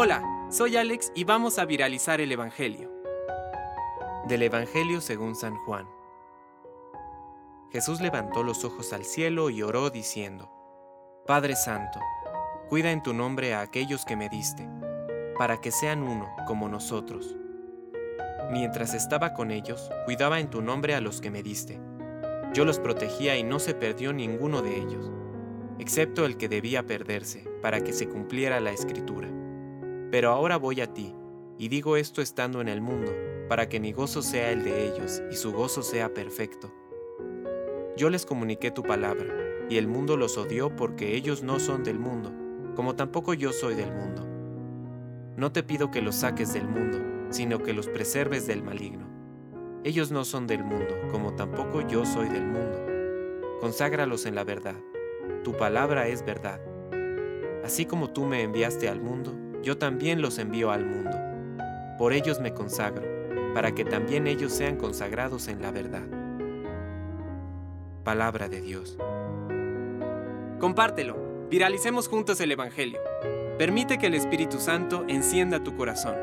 Hola, soy Alex y vamos a viralizar el Evangelio. Del Evangelio según San Juan. Jesús levantó los ojos al cielo y oró diciendo, Padre Santo, cuida en tu nombre a aquellos que me diste, para que sean uno como nosotros. Mientras estaba con ellos, cuidaba en tu nombre a los que me diste. Yo los protegía y no se perdió ninguno de ellos, excepto el que debía perderse, para que se cumpliera la escritura. Pero ahora voy a ti, y digo esto estando en el mundo, para que mi gozo sea el de ellos y su gozo sea perfecto. Yo les comuniqué tu palabra, y el mundo los odió porque ellos no son del mundo, como tampoco yo soy del mundo. No te pido que los saques del mundo, sino que los preserves del maligno. Ellos no son del mundo, como tampoco yo soy del mundo. Conságralos en la verdad. Tu palabra es verdad. Así como tú me enviaste al mundo, yo también los envío al mundo. Por ellos me consagro, para que también ellos sean consagrados en la verdad. Palabra de Dios. Compártelo, viralicemos juntos el Evangelio. Permite que el Espíritu Santo encienda tu corazón.